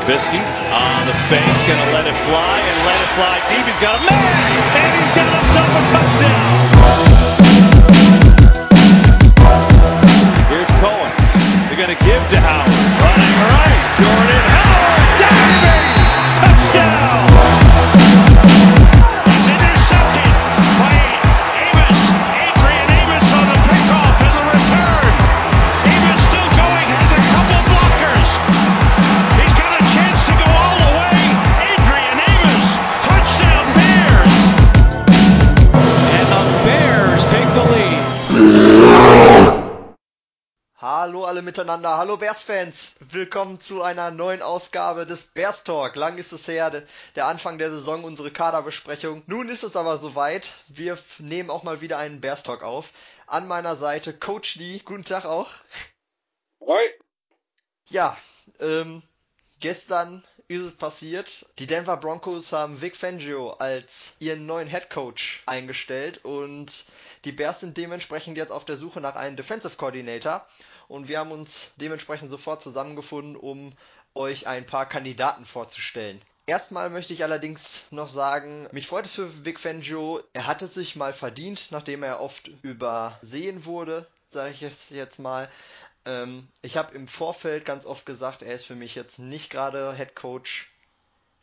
Trubisky on the face, gonna let it fly and let it fly deep. He's got a man, and he's got himself a touchdown. Here's Cohen. They're gonna give to Howard. Running right, Jordan miteinander, hallo Bears-Fans. Willkommen zu einer neuen Ausgabe des Bears Talk. Lang ist es her, de- der Anfang der Saison, unsere Kaderbesprechung. Nun ist es aber soweit. Wir nehmen auch mal wieder einen Bears Talk auf. An meiner Seite Coach Lee. Guten Tag auch. Hoi. Ja, ähm, gestern ist es passiert. Die Denver Broncos haben Vic Fangio als ihren neuen Head Coach eingestellt und die Bears sind dementsprechend jetzt auf der Suche nach einem Defensive Coordinator und wir haben uns dementsprechend sofort zusammengefunden, um euch ein paar Kandidaten vorzustellen. Erstmal möchte ich allerdings noch sagen, mich freut es für Vic Fangio. Er hatte sich mal verdient, nachdem er oft übersehen wurde, sage ich jetzt, jetzt mal. Ähm, ich habe im Vorfeld ganz oft gesagt, er ist für mich jetzt nicht gerade Head Coach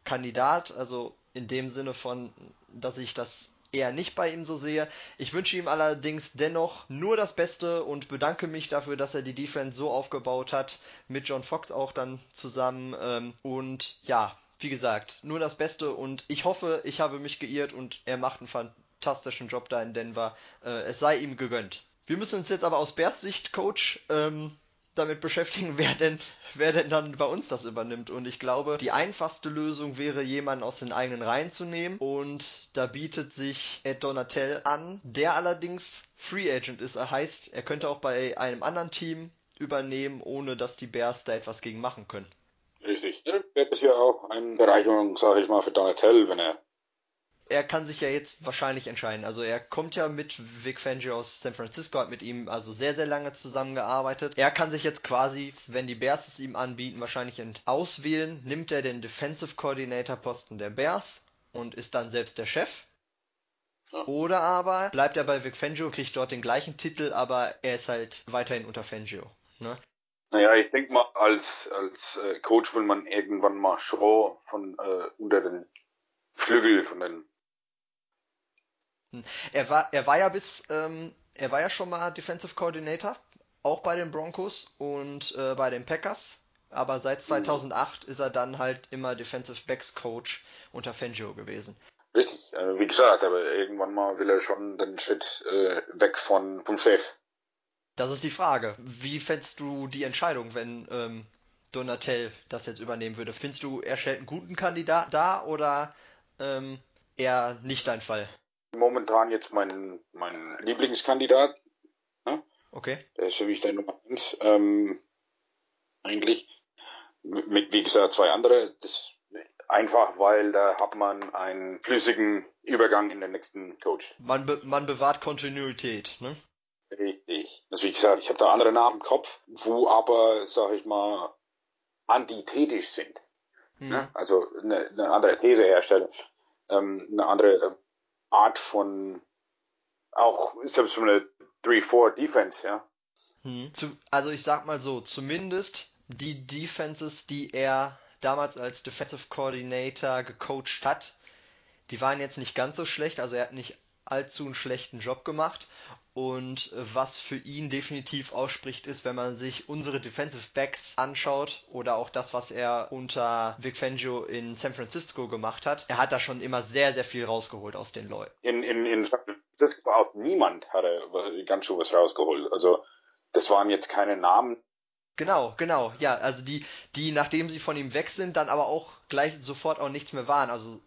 Kandidat, also in dem Sinne von, dass ich das eher nicht bei ihm so sehe. Ich wünsche ihm allerdings dennoch nur das Beste und bedanke mich dafür, dass er die Defense so aufgebaut hat, mit John Fox auch dann zusammen. Ähm, und ja, wie gesagt, nur das Beste und ich hoffe, ich habe mich geirrt und er macht einen fantastischen Job da in Denver. Äh, es sei ihm gegönnt. Wir müssen uns jetzt aber aus Bears Sicht, Coach, ähm, damit beschäftigen, wer denn, wer denn dann bei uns das übernimmt. Und ich glaube, die einfachste Lösung wäre, jemanden aus den eigenen Reihen zu nehmen. Und da bietet sich Ed Donatel an, der allerdings Free Agent ist. Er heißt, er könnte auch bei einem anderen Team übernehmen, ohne dass die Bears da etwas gegen machen können. Richtig. Das ist ja auch eine Bereicherung, sage ich mal, für Donatel, wenn er. Er kann sich ja jetzt wahrscheinlich entscheiden. Also er kommt ja mit Vic Fangio aus San Francisco, hat mit ihm also sehr, sehr lange zusammengearbeitet. Er kann sich jetzt quasi, wenn die Bears es ihm anbieten, wahrscheinlich auswählen. Nimmt er den Defensive Coordinator Posten der Bears und ist dann selbst der Chef. Ja. Oder aber bleibt er bei Vic Fangio, kriegt dort den gleichen Titel, aber er ist halt weiterhin unter Fangio. Ne? Naja, ich denke mal, als, als äh, Coach will man irgendwann mal schon von äh, unter den Flügel von den. Er war, er war ja bis, ähm, er war ja schon mal Defensive Coordinator, auch bei den Broncos und äh, bei den Packers. Aber seit 2008 ist er dann halt immer Defensive Backs Coach unter Fangio gewesen. Richtig, äh, wie gesagt, aber irgendwann mal will er schon den Schritt äh, weg von vom Chef. Das ist die Frage. Wie fändest du die Entscheidung, wenn ähm, Donatel das jetzt übernehmen würde? Findest du, er stellt einen guten Kandidat da oder ähm, eher nicht dein Fall? Momentan jetzt mein mein Lieblingskandidat, Okay. der ist für mich der Nummer eins. Ähm, eigentlich mit, mit, wie gesagt, zwei andere. Das einfach, weil da hat man einen flüssigen Übergang in den nächsten Coach. Man, be man bewahrt Kontinuität, ne? Richtig. Also wie gesagt, ich habe da andere Namen im Kopf, wo aber, sag ich mal, antithetisch sind. Mhm. Ne? Also eine, eine andere These herstellen, ähm, eine andere Art von auch selbst so eine 3-4 Defense, ja. Hm. Also ich sag mal so, zumindest die Defenses, die er damals als Defensive Coordinator gecoacht hat, die waren jetzt nicht ganz so schlecht, also er hat nicht allzu einen schlechten Job gemacht. Und äh, was für ihn definitiv ausspricht, ist, wenn man sich unsere Defensive Backs anschaut oder auch das, was er unter Vic Fangio in San Francisco gemacht hat. Er hat da schon immer sehr, sehr viel rausgeholt aus den Leuten. In, in, in San Francisco aus niemand hat er ganz schön was rausgeholt. Also das waren jetzt keine Namen. Genau, genau, ja, also die, die, nachdem sie von ihm weg sind, dann aber auch gleich sofort auch nichts mehr waren. Also,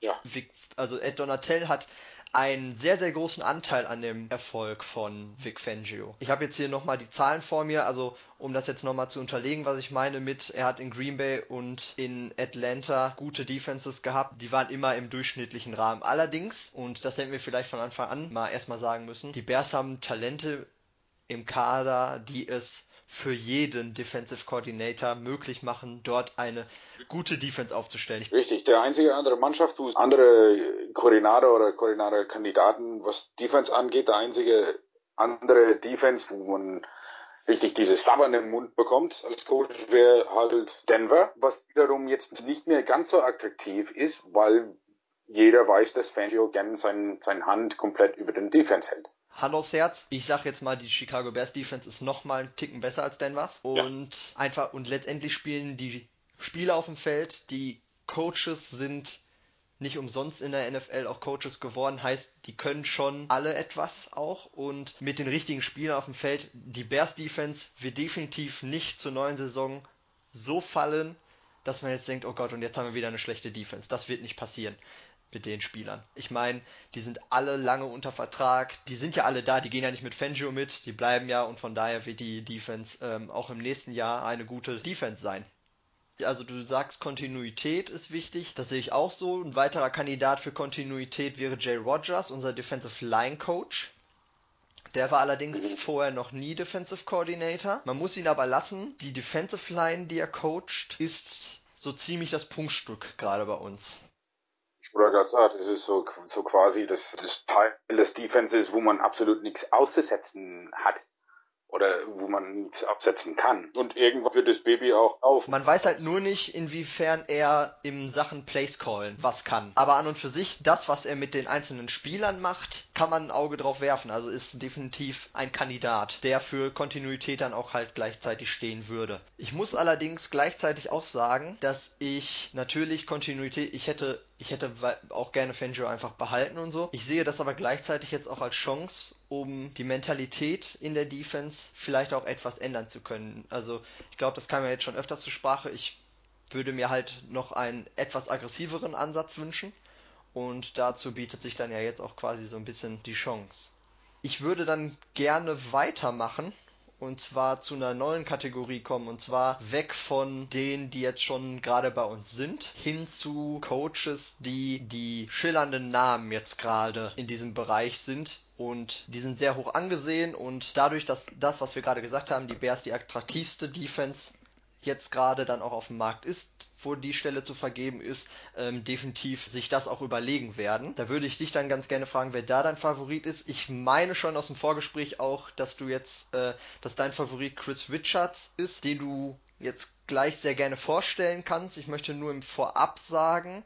Ja. Vic, also Ed Donatel hat einen sehr, sehr großen Anteil an dem Erfolg von Vic Fangio. Ich habe jetzt hier nochmal die Zahlen vor mir, also um das jetzt nochmal zu unterlegen, was ich meine mit, er hat in Green Bay und in Atlanta gute Defenses gehabt, die waren immer im durchschnittlichen Rahmen. Allerdings, und das hätten wir vielleicht von Anfang an mal erstmal sagen müssen, die Bears haben Talente im Kader, die es für jeden Defensive Coordinator möglich machen, dort eine gute Defense aufzustellen. Richtig, der einzige andere Mannschaft, wo andere Koordinator oder Koordinator-Kandidaten, was Defense angeht, der einzige andere Defense, wo man richtig diese Sabbern im Mund bekommt als Coach, wäre halt Denver, was wiederum jetzt nicht mehr ganz so attraktiv ist, weil jeder weiß, dass Fangio gerne sein, seine Hand komplett über den Defense hält. Hand aufs Herz. Ich sag jetzt mal, die Chicago Bears Defense ist noch mal einen Ticken besser als Denvers. Und ja. einfach, und letztendlich spielen die Spieler auf dem Feld, die Coaches sind nicht umsonst in der NFL auch Coaches geworden, heißt, die können schon alle etwas auch und mit den richtigen Spielern auf dem Feld, die Bears Defense wird definitiv nicht zur neuen Saison so fallen, dass man jetzt denkt, oh Gott, und jetzt haben wir wieder eine schlechte Defense. Das wird nicht passieren mit den Spielern. Ich meine, die sind alle lange unter Vertrag, die sind ja alle da, die gehen ja nicht mit Fangio mit, die bleiben ja und von daher wird die Defense ähm, auch im nächsten Jahr eine gute Defense sein. Also du sagst, Kontinuität ist wichtig, das sehe ich auch so. Ein weiterer Kandidat für Kontinuität wäre Jay Rogers, unser Defensive Line Coach. Der war allerdings vorher noch nie Defensive Coordinator. Man muss ihn aber lassen. Die Defensive Line, die er coacht, ist so ziemlich das Punktstück gerade bei uns. Ich wollte gerade sagen, das ist so, so quasi das, das Teil des Defenses, wo man absolut nichts auszusetzen hat oder wo man nichts absetzen kann. Und irgendwann wird das Baby auch auf. Man weiß halt nur nicht, inwiefern er im Sachen Place Callen was kann. Aber an und für sich, das, was er mit den einzelnen Spielern macht, kann man ein Auge drauf werfen. Also ist definitiv ein Kandidat, der für Kontinuität dann auch halt gleichzeitig stehen würde. Ich muss allerdings gleichzeitig auch sagen, dass ich natürlich Kontinuität, ich hätte ich hätte auch gerne Fangio einfach behalten und so. Ich sehe das aber gleichzeitig jetzt auch als Chance, um die Mentalität in der Defense vielleicht auch etwas ändern zu können. Also ich glaube, das kam ja jetzt schon öfters zur Sprache. Ich würde mir halt noch einen etwas aggressiveren Ansatz wünschen. Und dazu bietet sich dann ja jetzt auch quasi so ein bisschen die Chance. Ich würde dann gerne weitermachen und zwar zu einer neuen Kategorie kommen und zwar weg von denen, die jetzt schon gerade bei uns sind, hin zu Coaches, die die schillernden Namen jetzt gerade in diesem Bereich sind. Und die sind sehr hoch angesehen und dadurch, dass das, was wir gerade gesagt haben, die Bears die attraktivste Defense jetzt gerade dann auch auf dem Markt ist, wo die Stelle zu vergeben ist, ähm, definitiv sich das auch überlegen werden. Da würde ich dich dann ganz gerne fragen, wer da dein Favorit ist. Ich meine schon aus dem Vorgespräch auch, dass du jetzt, äh, dass dein Favorit Chris Richards ist, den du jetzt gleich sehr gerne vorstellen kannst. Ich möchte nur im Vorab sagen,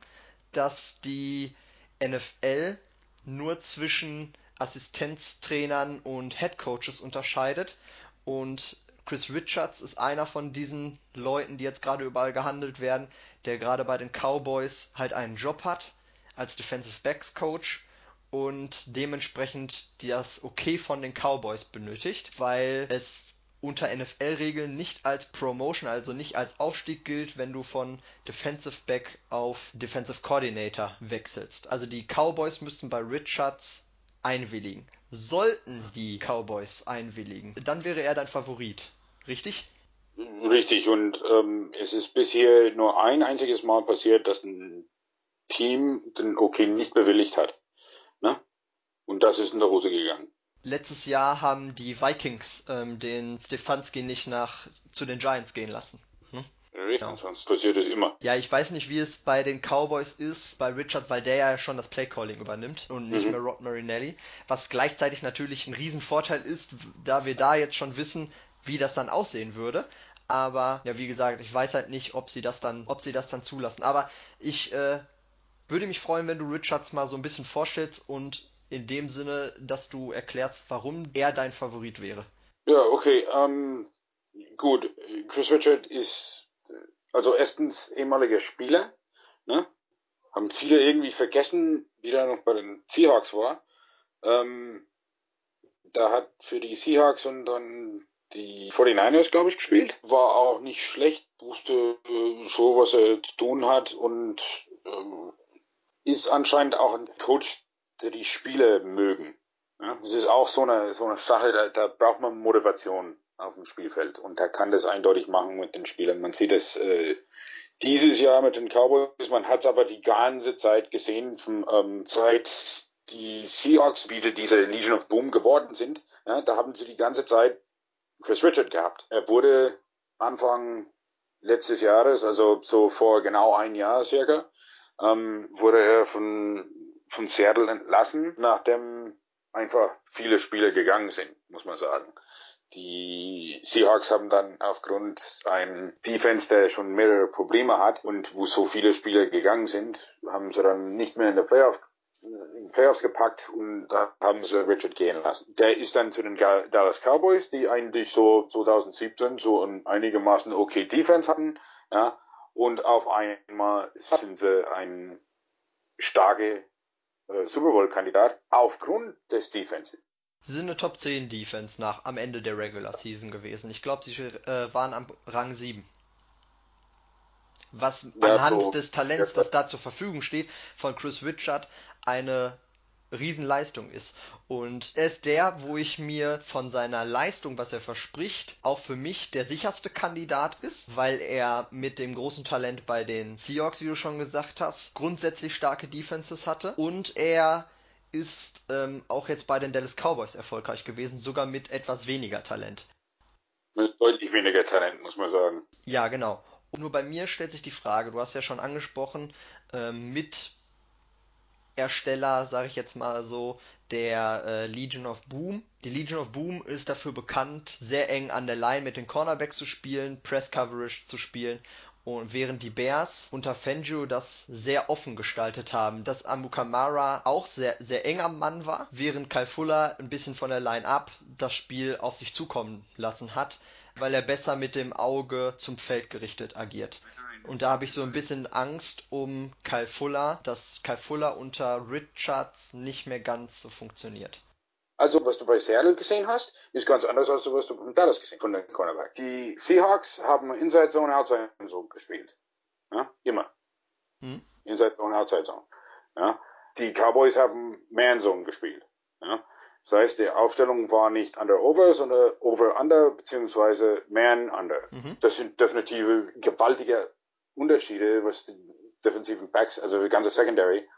dass die NFL nur zwischen Assistenztrainern und Headcoaches unterscheidet und Chris Richards ist einer von diesen Leuten, die jetzt gerade überall gehandelt werden, der gerade bei den Cowboys halt einen Job hat als Defensive Backs Coach und dementsprechend das Okay von den Cowboys benötigt, weil es unter NFL-Regeln nicht als Promotion, also nicht als Aufstieg gilt, wenn du von Defensive Back auf Defensive Coordinator wechselst. Also die Cowboys müssten bei Richards einwilligen. Sollten die Cowboys einwilligen, dann wäre er dein Favorit. Richtig? Richtig, und ähm, es ist bisher nur ein einziges Mal passiert, dass ein Team den Okay nicht bewilligt hat. Ne? Und das ist in der Hose gegangen. Letztes Jahr haben die Vikings ähm, den Stefanski nicht nach zu den Giants gehen lassen. Richtig, genau. sonst passiert es immer. Ja, ich weiß nicht, wie es bei den Cowboys ist, bei Richard, weil der ja schon das Playcalling übernimmt und nicht mhm. mehr Rod Marinelli. Was gleichzeitig natürlich ein Riesenvorteil ist, da wir da jetzt schon wissen, wie das dann aussehen würde. Aber ja, wie gesagt, ich weiß halt nicht, ob sie das dann, ob sie das dann zulassen. Aber ich äh, würde mich freuen, wenn du Richards mal so ein bisschen vorstellst und in dem Sinne, dass du erklärst, warum er dein Favorit wäre. Ja, okay. Ähm, gut, Chris Richard ist also erstens ehemaliger Spieler, ne? Haben viele irgendwie vergessen, wie er noch bei den Seahawks war. Ähm, da hat für die Seahawks und dann die 49ers, glaube ich, gespielt. War auch nicht schlecht, wusste äh, schon, was er zu tun hat und ähm, ist anscheinend auch ein Coach, der die Spiele mögen. Ja? Das ist auch so eine, so eine Sache, da, da braucht man Motivation auf dem Spielfeld. Und er kann das eindeutig machen mit den Spielern. Man sieht es äh, dieses Jahr mit den Cowboys, man hat es aber die ganze Zeit gesehen, von, ähm, seit die Seahawks wieder diese Legion of Boom geworden sind. Ja, da haben sie die ganze Zeit Chris Richard gehabt. Er wurde Anfang letztes Jahres, also so vor genau ein Jahr circa, ähm, wurde er von, von Seattle entlassen, nachdem einfach viele Spieler gegangen sind, muss man sagen. Die Seahawks haben dann aufgrund ein Defense, der schon mehrere Probleme hat und wo so viele Spieler gegangen sind, haben sie dann nicht mehr in der Playoff Playoffs gepackt und da haben sie Richard gehen lassen. Der ist dann zu den Dallas Cowboys, die eigentlich so 2017 so ein einigermaßen okay Defense hatten, ja, und auf einmal sind sie ein starke äh, Super Bowl Kandidat aufgrund des Defenses. Sie sind eine Top 10 Defense nach am Ende der Regular Season gewesen. Ich glaube, sie äh, waren am Rang 7. Was ja, anhand so. des Talents, das da zur Verfügung steht, von Chris Richard eine Riesenleistung ist. Und er ist der, wo ich mir von seiner Leistung, was er verspricht, auch für mich der sicherste Kandidat ist, weil er mit dem großen Talent bei den Seahawks, wie du schon gesagt hast, grundsätzlich starke Defenses hatte und er ist ähm, auch jetzt bei den Dallas Cowboys erfolgreich gewesen, sogar mit etwas weniger Talent. Mit deutlich weniger Talent, muss man sagen. Ja, genau. Und nur bei mir stellt sich die Frage, du hast ja schon angesprochen, ähm, mit Ersteller, sage ich jetzt mal so, der äh, Legion of Boom. Die Legion of Boom ist dafür bekannt, sehr eng an der Line mit den Cornerbacks zu spielen, Press Coverage zu spielen und während die Bears unter Fangio das sehr offen gestaltet haben, dass Amukamara auch sehr, sehr eng am Mann war, während Kai Fuller ein bisschen von der Line up das Spiel auf sich zukommen lassen hat, weil er besser mit dem Auge zum Feld gerichtet agiert. Und da habe ich so ein bisschen Angst um Kai Fuller, dass Kai Fuller unter Richards nicht mehr ganz so funktioniert. Also, was du bei Seattle gesehen hast, ist ganz anders als was du in Dallas gesehen von den Cornerback. Die Seahawks haben Inside Zone, Outside Zone gespielt. Ja, immer. Hm? Inside Zone, Outside Zone. Ja. Die Cowboys haben Man Zone gespielt. Ja. Das heißt, die Aufstellung war nicht Under-Over, sondern Over-Under beziehungsweise Man-Under. Mhm. Das sind definitive gewaltige Unterschiede, was die defensiven Backs, also die ganze Secondary,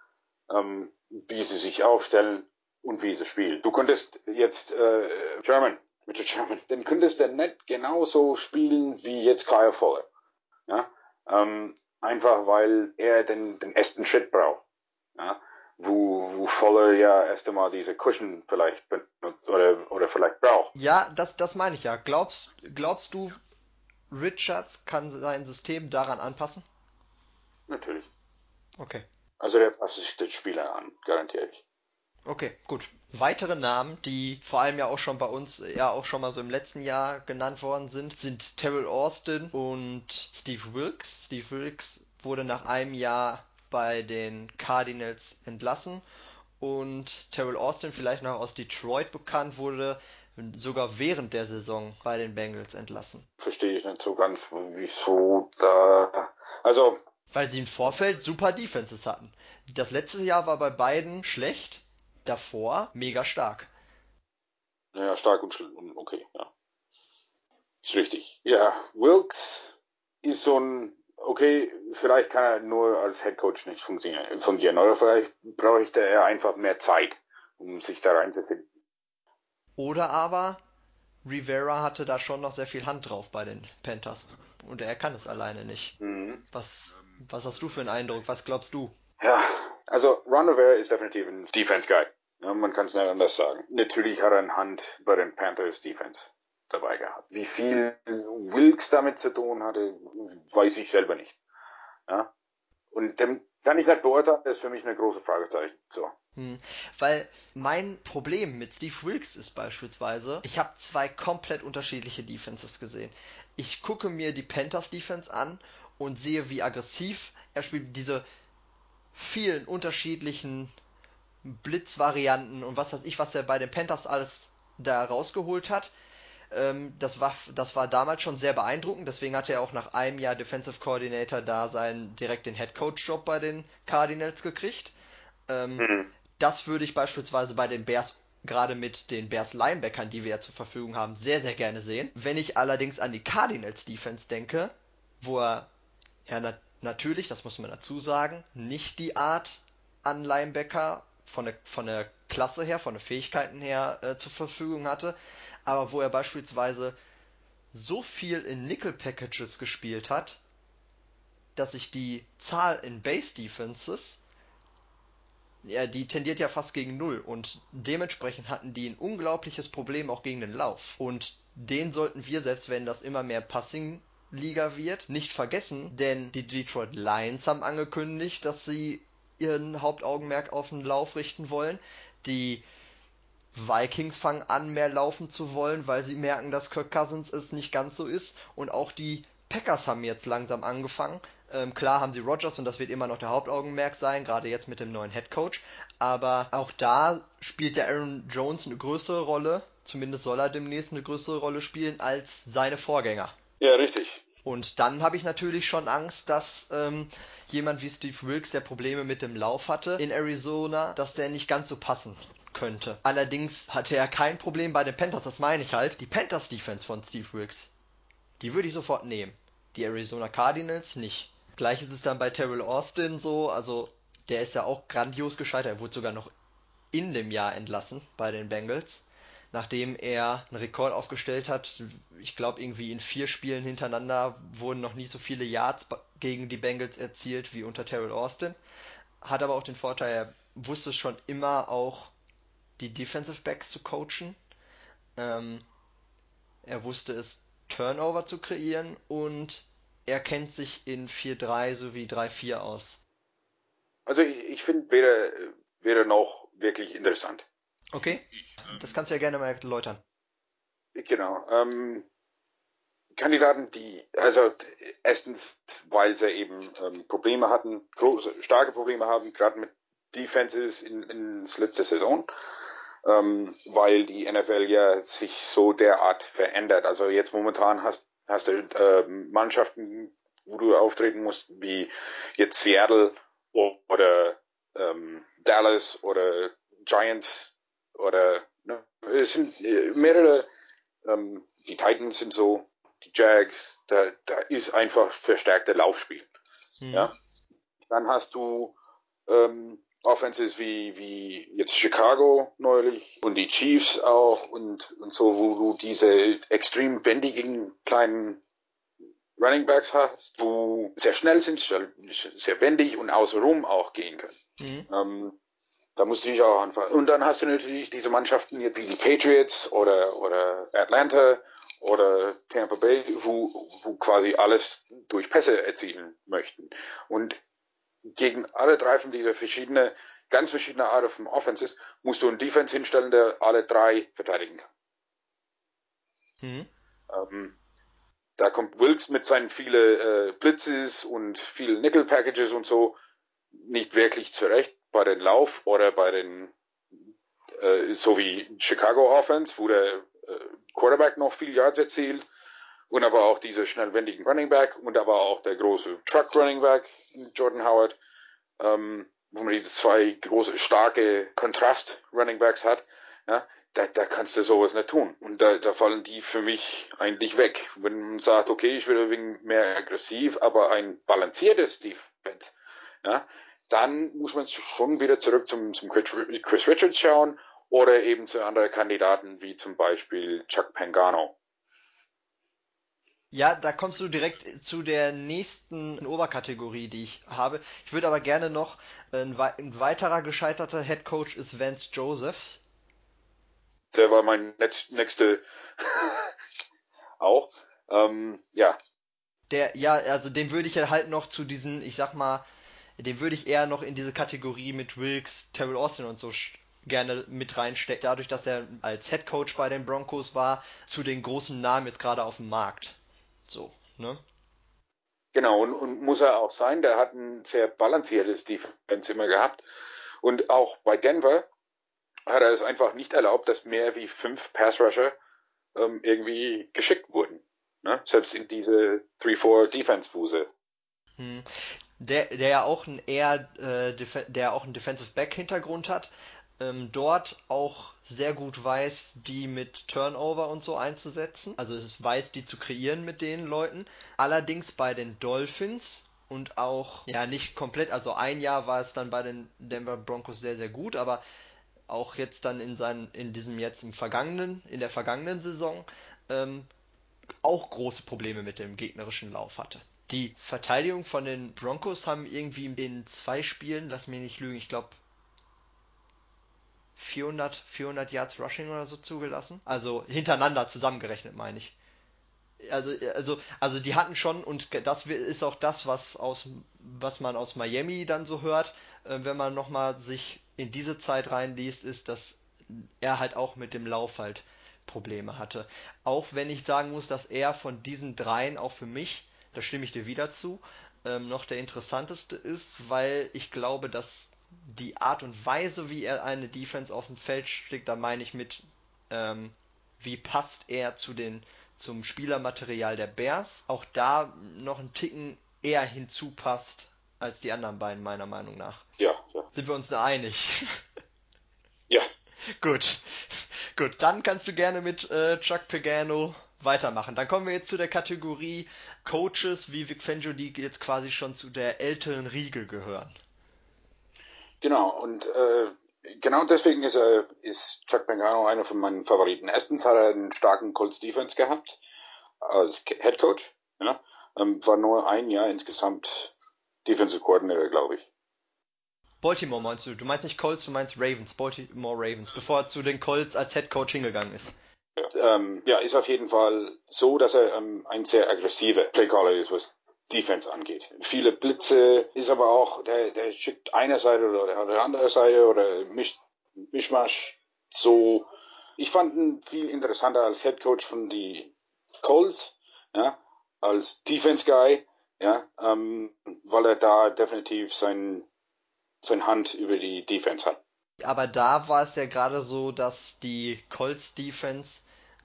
ähm, wie sie sich aufstellen und wie sie spielen. Du könntest jetzt äh, German, Richard Sherman, dann könntest du nicht genauso spielen wie jetzt Kyle Fuller. Ja? Ähm, einfach weil er den, den ersten Schritt braucht. Ja? Wo, wo Fuller ja erst einmal diese Cushion vielleicht benutzt oder, oder vielleicht braucht. Ja, das, das meine ich ja. Glaubst, glaubst du, Richards kann sein System daran anpassen? Natürlich. Okay. Also der passt sich den Spieler an, garantiere ich. Okay, gut. Weitere Namen, die vor allem ja auch schon bei uns ja auch schon mal so im letzten Jahr genannt worden sind, sind Terrell Austin und Steve Wilkes. Steve Wilkes wurde nach einem Jahr bei den Cardinals entlassen und Terrell Austin, vielleicht noch aus Detroit bekannt, wurde sogar während der Saison bei den Bengals entlassen. Verstehe ich nicht so ganz, wieso da. Also. Weil sie im Vorfeld super Defenses hatten. Das letzte Jahr war bei beiden schlecht davor mega stark. Ja, stark und, und okay, ja. Ist richtig. Ja, Wilkes ist so ein, okay, vielleicht kann er nur als Head Coach nicht fungieren, fungieren oder vielleicht bräuchte er einfach mehr Zeit, um sich da reinzufinden. Oder aber Rivera hatte da schon noch sehr viel Hand drauf bei den Panthers und er kann es alleine nicht. Mhm. Was, was hast du für einen Eindruck? Was glaubst du? Ja, also Ron Rivera ist definitiv ein Defense Guy. Ja, man kann es nicht anders sagen. Natürlich hat er eine Hand bei den Panthers Defense dabei gehabt. Wie viel Wilkes damit zu tun hatte, weiß ich selber nicht. Ja? Und dem kann ich nicht beurteilen, das ist für mich eine große Fragezeichen. So. Hm, weil mein Problem mit Steve Wilkes ist beispielsweise, ich habe zwei komplett unterschiedliche Defenses gesehen. Ich gucke mir die Panthers Defense an und sehe, wie aggressiv er spielt. Diese vielen unterschiedlichen Blitzvarianten und was weiß ich, was er bei den Panthers alles da rausgeholt hat. Ähm, das, war, das war damals schon sehr beeindruckend, deswegen hatte er auch nach einem Jahr Defensive Coordinator da seinen direkt den Head Coach Job bei den Cardinals gekriegt. Ähm, mhm. Das würde ich beispielsweise bei den Bears gerade mit den Bears Linebackern, die wir ja zur Verfügung haben, sehr, sehr gerne sehen. Wenn ich allerdings an die Cardinals Defense denke, wo er ja natürlich, das muss man dazu sagen, nicht die Art an Linebacker von der, von der Klasse her, von den Fähigkeiten her äh, zur Verfügung hatte, aber wo er beispielsweise so viel in Nickel Packages gespielt hat, dass sich die Zahl in Base Defenses ja, die tendiert ja fast gegen Null und dementsprechend hatten die ein unglaubliches Problem auch gegen den Lauf. Und den sollten wir, selbst wenn das immer mehr Passing Liga wird, nicht vergessen, denn die Detroit Lions haben angekündigt, dass sie ihren Hauptaugenmerk auf den Lauf richten wollen. Die Vikings fangen an, mehr laufen zu wollen, weil sie merken, dass Kirk Cousins es nicht ganz so ist. Und auch die Packers haben jetzt langsam angefangen. Ähm, klar haben sie Rogers und das wird immer noch der Hauptaugenmerk sein, gerade jetzt mit dem neuen Head Coach. Aber auch da spielt der Aaron Jones eine größere Rolle. Zumindest soll er demnächst eine größere Rolle spielen als seine Vorgänger. Ja, richtig. Und dann habe ich natürlich schon Angst, dass ähm, jemand wie Steve Wilkes, der Probleme mit dem Lauf hatte in Arizona, dass der nicht ganz so passen könnte. Allerdings hatte er kein Problem bei den Panthers, das meine ich halt. Die Panthers Defense von Steve Wilkes, die würde ich sofort nehmen. Die Arizona Cardinals nicht. Gleich ist es dann bei Terrell Austin so, also der ist ja auch grandios gescheitert. Er wurde sogar noch in dem Jahr entlassen bei den Bengals nachdem er einen Rekord aufgestellt hat. Ich glaube, irgendwie in vier Spielen hintereinander wurden noch nie so viele Yards gegen die Bengals erzielt wie unter Terrell Austin. Hat aber auch den Vorteil, er wusste schon immer auch die Defensive Backs zu coachen. Ähm, er wusste es, Turnover zu kreieren und er kennt sich in 4-3 sowie 3-4 aus. Also ich, ich finde, wäre, wäre noch wirklich interessant. Okay, das kannst du ja gerne mal erläutern. Genau. Ähm, Kandidaten, die, also erstens, weil sie eben ähm, Probleme hatten, große, starke Probleme haben, gerade mit Defenses in, in letzte Saison, ähm, weil die NFL ja sich so derart verändert. Also jetzt momentan hast, hast du äh, Mannschaften, wo du auftreten musst, wie jetzt Seattle oder ähm, Dallas oder Giants oder ne, es sind äh, mehrere, ähm, die Titans sind so, die Jags, da, da ist einfach verstärkter Laufspiel. Mhm. Ja. Dann hast du ähm, Offenses wie, wie jetzt Chicago neulich und die Chiefs auch und, und so, wo du diese extrem wendigen kleinen Running Backs hast, wo sehr schnell sind, sehr wendig und außenrum auch gehen können. Mhm. Ähm, da musst du dich auch anfangen. Und dann hast du natürlich diese Mannschaften wie die Patriots oder, oder Atlanta oder Tampa Bay, wo, wo quasi alles durch Pässe erzielen möchten. Und gegen alle drei von dieser verschiedenen, ganz verschiedene Arten von Offenses musst du einen Defense hinstellen, der alle drei verteidigen kann. Mhm. Ähm, da kommt Wilkes mit seinen vielen äh, Blitzes und vielen Nickel Packages und so nicht wirklich zurecht bei den Lauf oder bei den, äh, so wie Chicago Offense, wo der äh, Quarterback noch viel Yards erzielt und aber auch diese schnellwendigen Running Back und aber auch der große Truck Running Back Jordan Howard, ähm, wo man die zwei große, starke Kontrast Running Backs hat, ja, da, da kannst du sowas nicht tun. Und da, da fallen die für mich eigentlich weg. Wenn man sagt, okay, ich will wegen mehr aggressiv, aber ein balanciertes Defense, ja, dann muss man schon wieder zurück zum, zum Chris Richards schauen oder eben zu anderen Kandidaten wie zum Beispiel Chuck Pangano. Ja, da kommst du direkt zu der nächsten Oberkategorie, die ich habe. Ich würde aber gerne noch, ein, ein weiterer gescheiterter Head Coach ist Vance Josephs. Der war mein nächster auch. Ähm, ja. Der, ja, also den würde ich halt noch zu diesen, ich sag mal, den würde ich eher noch in diese Kategorie mit Wilkes, Terrell Austin und so gerne mit reinstecken, dadurch, dass er als Head Coach bei den Broncos war, zu den großen Namen jetzt gerade auf dem Markt. So, ne? Genau, und, und muss er auch sein. Der hat ein sehr balanciertes Defense immer gehabt. Und auch bei Denver hat er es einfach nicht erlaubt, dass mehr wie fünf Pass Rusher ähm, irgendwie geschickt wurden. Ne? Selbst in diese 3-4 Defense Buse. Hm der, der ja auch ein eher, äh, der auch einen Defensive Back Hintergrund hat, ähm, dort auch sehr gut weiß, die mit Turnover und so einzusetzen. Also es weiß, die zu kreieren mit den Leuten. Allerdings bei den Dolphins und auch, ja, nicht komplett, also ein Jahr war es dann bei den Denver Broncos sehr, sehr gut, aber auch jetzt dann in seinen, in diesem jetzt im vergangenen, in der vergangenen Saison, ähm, auch große Probleme mit dem gegnerischen Lauf hatte. Die Verteidigung von den Broncos haben irgendwie in zwei Spielen, lass mich nicht lügen, ich glaube 400, 400 Yards Rushing oder so zugelassen. Also hintereinander zusammengerechnet, meine ich. Also, also, also die hatten schon, und das ist auch das, was, aus, was man aus Miami dann so hört, äh, wenn man nochmal sich in diese Zeit reinliest, ist, dass er halt auch mit dem Lauf halt Probleme hatte. Auch wenn ich sagen muss, dass er von diesen dreien auch für mich, da stimme ich dir wieder zu, ähm, noch der interessanteste ist, weil ich glaube, dass die Art und Weise, wie er eine Defense auf dem Feld schlägt, da meine ich mit, ähm, wie passt er zu den, zum Spielermaterial der Bears, auch da noch ein Ticken eher hinzupasst als die anderen beiden, meiner Meinung nach. Ja, ja. Sind wir uns da einig? Ja. Gut. Gut, dann kannst du gerne mit äh, Chuck Pagano weitermachen. Dann kommen wir jetzt zu der Kategorie Coaches, wie Vic Fangio, die jetzt quasi schon zu der älteren Riege gehören. Genau, und äh, genau deswegen ist, er, ist Chuck Pagano einer von meinen Favoriten. Erstens hat er einen starken Colts Defense gehabt als Head Coach. Ja, ähm, war nur ein Jahr insgesamt Defensive Coordinator, glaube ich. Baltimore meinst du? Du meinst nicht Colts, du meinst Ravens, Baltimore Ravens, bevor er zu den Colts als Head Coach hingegangen ist. Ja, ähm, ja ist auf jeden Fall so, dass er ähm, ein sehr aggressiver Playcaller ist, was Defense angeht. Viele Blitze ist aber auch, der, der schickt eine Seite oder der andere Seite oder mischt, Mischmasch so. Ich fand ihn viel interessanter als Head Coach von die Colts, ja, als Defense Guy, ja, ähm, weil er da definitiv sein, sein Hand über die Defense hat. Aber da war es ja gerade so, dass die Colts Defense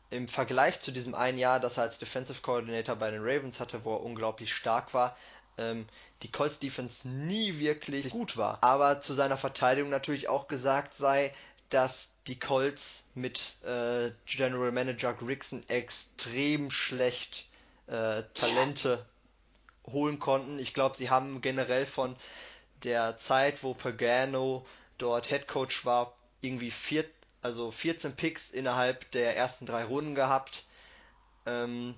im Vergleich zu diesem einen Jahr, das er als Defensive Coordinator bei den Ravens hatte, wo er unglaublich stark war, ähm, die Colts Defense nie wirklich gut war. Aber zu seiner Verteidigung natürlich auch gesagt sei, dass die Colts mit äh, General Manager Grigson extrem schlecht äh, Talente holen konnten. Ich glaube, sie haben generell von der Zeit, wo Pagano dort Head Coach war, irgendwie vier, also 14 Picks innerhalb der ersten drei Runden gehabt, ähm,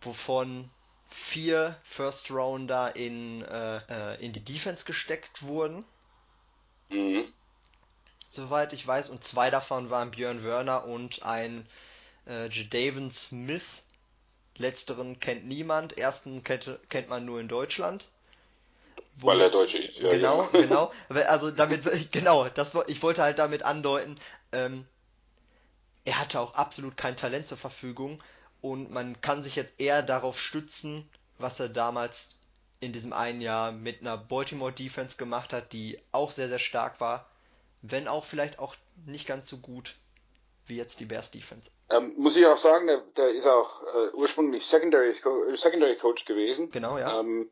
wovon vier First Rounder in, äh, äh, in die Defense gesteckt wurden. Mhm. Soweit ich weiß. Und zwei davon waren Björn Werner und ein äh, Jadaven Smith. Letzteren kennt niemand. Ersten kennt, kennt man nur in Deutschland. Weil er Deutsche ist. Ja, genau, ja. genau. Also damit, genau, das, ich wollte halt damit andeuten, ähm, er hatte auch absolut kein Talent zur Verfügung und man kann sich jetzt eher darauf stützen, was er damals in diesem einen Jahr mit einer Baltimore Defense gemacht hat, die auch sehr, sehr stark war, wenn auch vielleicht auch nicht ganz so gut wie jetzt die Bears Defense. Ähm, muss ich auch sagen, der, der ist auch äh, ursprünglich Secondary, Secondary Coach gewesen. Genau, ja. Ähm,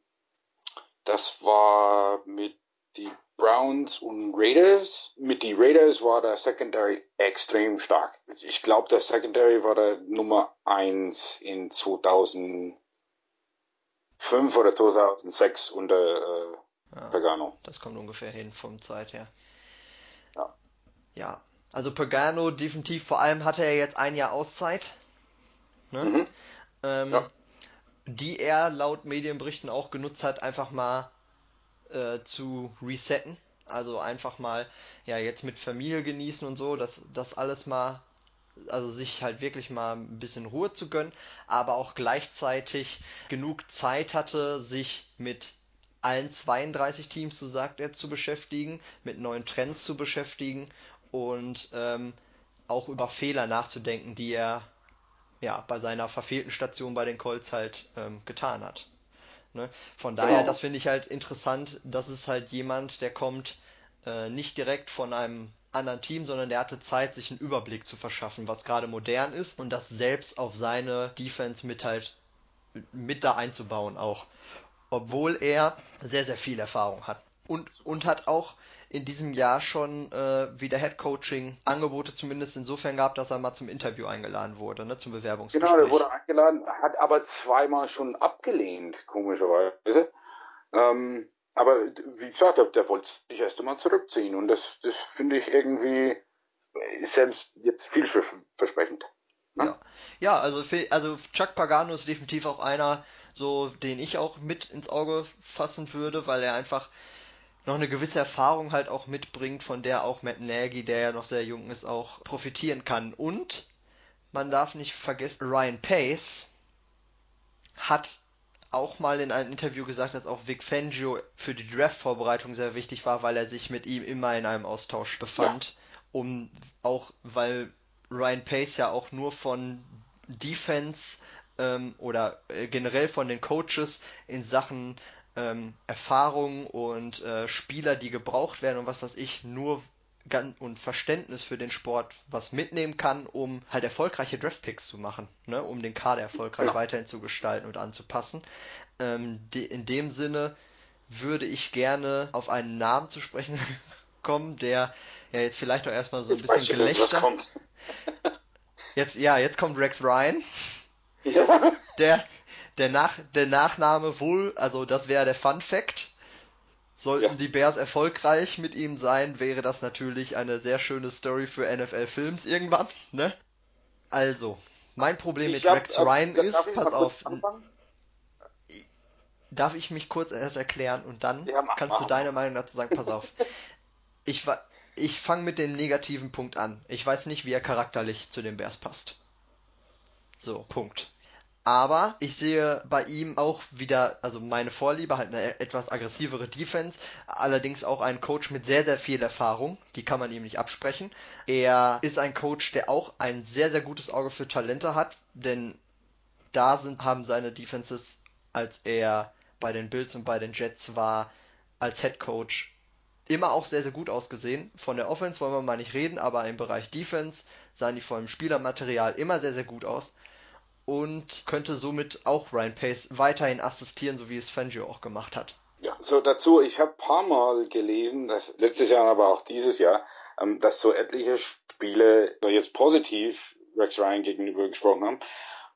das war mit die Browns und Raiders. Mit die Raiders war der Secondary extrem stark. Ich glaube, der Secondary war der Nummer eins in 2005 oder 2006 unter äh, ja, Pagano. Das kommt ungefähr hin vom Zeit her. Ja. Ja, also Pagano definitiv, vor allem hatte er jetzt ein Jahr Auszeit. Ne? Mhm. Ähm, Ja. Die er laut Medienberichten auch genutzt hat, einfach mal äh, zu resetten. Also einfach mal, ja, jetzt mit Familie genießen und so, das, das alles mal, also sich halt wirklich mal ein bisschen Ruhe zu gönnen, aber auch gleichzeitig genug Zeit hatte, sich mit allen 32 Teams, so sagt er, zu beschäftigen, mit neuen Trends zu beschäftigen und ähm, auch über Fehler nachzudenken, die er ja bei seiner verfehlten Station bei den Colts halt ähm, getan hat. Ne? Von daher, Genau. das finde ich halt interessant, dass es halt jemand, der kommt äh, nicht direkt von einem anderen Team, sondern der hatte Zeit, sich einen Überblick zu verschaffen, was gerade modern ist und das selbst auf seine Defense mit halt mit da einzubauen auch. Obwohl er sehr, sehr viel Erfahrung hat. Und, und hat auch in diesem Jahr schon äh, wieder Head-Coaching-Angebote zumindest insofern gehabt, dass er mal zum Interview eingeladen wurde, ne, zum Bewerbungsgespräch. Genau, der wurde eingeladen, hat aber zweimal schon abgelehnt, komischerweise. Ähm, aber wie gesagt, der, der wollte sich erst einmal zurückziehen und das, das finde ich irgendwie selbst jetzt vielversprechend. Ja, ja also, also Chuck Pagano ist definitiv auch einer, so den ich auch mit ins Auge fassen würde, weil er einfach noch eine gewisse Erfahrung halt auch mitbringt, von der auch Matt Nagy, der ja noch sehr jung ist, auch profitieren kann. Und man darf nicht vergessen, Ryan Pace hat auch mal in einem Interview gesagt, dass auch Vic Fangio für die Draft-Vorbereitung sehr wichtig war, weil er sich mit ihm immer in einem Austausch befand, ja. um auch, weil Ryan Pace ja auch nur von Defense ähm, oder äh, generell von den Coaches in Sachen ähm, Erfahrung und äh, Spieler, die gebraucht werden und was weiß ich, nur und Verständnis für den Sport was mitnehmen kann, um halt erfolgreiche Draftpicks zu machen, ne? um den Kader erfolgreich ja. weiterhin zu gestalten und anzupassen. Ähm, de in dem Sinne würde ich gerne auf einen Namen zu sprechen kommen, der ja jetzt vielleicht auch erstmal so ein bisschen weißt Gelächter. Jetzt, jetzt, ja, jetzt kommt Rex Ryan. Ja. Der, der, Nach, der Nachname wohl, also das wäre der Fun Fact. Sollten ja. die Bears erfolgreich mit ihm sein, wäre das natürlich eine sehr schöne Story für NFL Films irgendwann, ne? Also, mein Problem ich mit Rex Ryan ist, pass auf. Darf ich mich kurz erst erklären und dann ja, mach, kannst mach, du deine mach. Meinung dazu sagen, pass auf. Ich ich fange mit dem negativen Punkt an. Ich weiß nicht, wie er charakterlich zu den Bears passt. So, Punkt. Aber ich sehe bei ihm auch wieder, also meine Vorliebe, halt eine etwas aggressivere Defense, allerdings auch ein Coach mit sehr, sehr viel Erfahrung, die kann man ihm nicht absprechen. Er ist ein Coach, der auch ein sehr, sehr gutes Auge für Talente hat, denn da sind, haben seine Defenses, als er bei den Bills und bei den Jets war, als Head Coach immer auch sehr, sehr gut ausgesehen. Von der Offense wollen wir mal nicht reden, aber im Bereich Defense sahen die vor allem Spielermaterial immer sehr, sehr gut aus und könnte somit auch Ryan Pace weiterhin assistieren, so wie es Fangio auch gemacht hat. Ja, so dazu, ich habe paar Mal gelesen, dass letztes Jahr, aber auch dieses Jahr, ähm, dass so etliche Spiele so jetzt positiv Rex Ryan gegenüber gesprochen haben,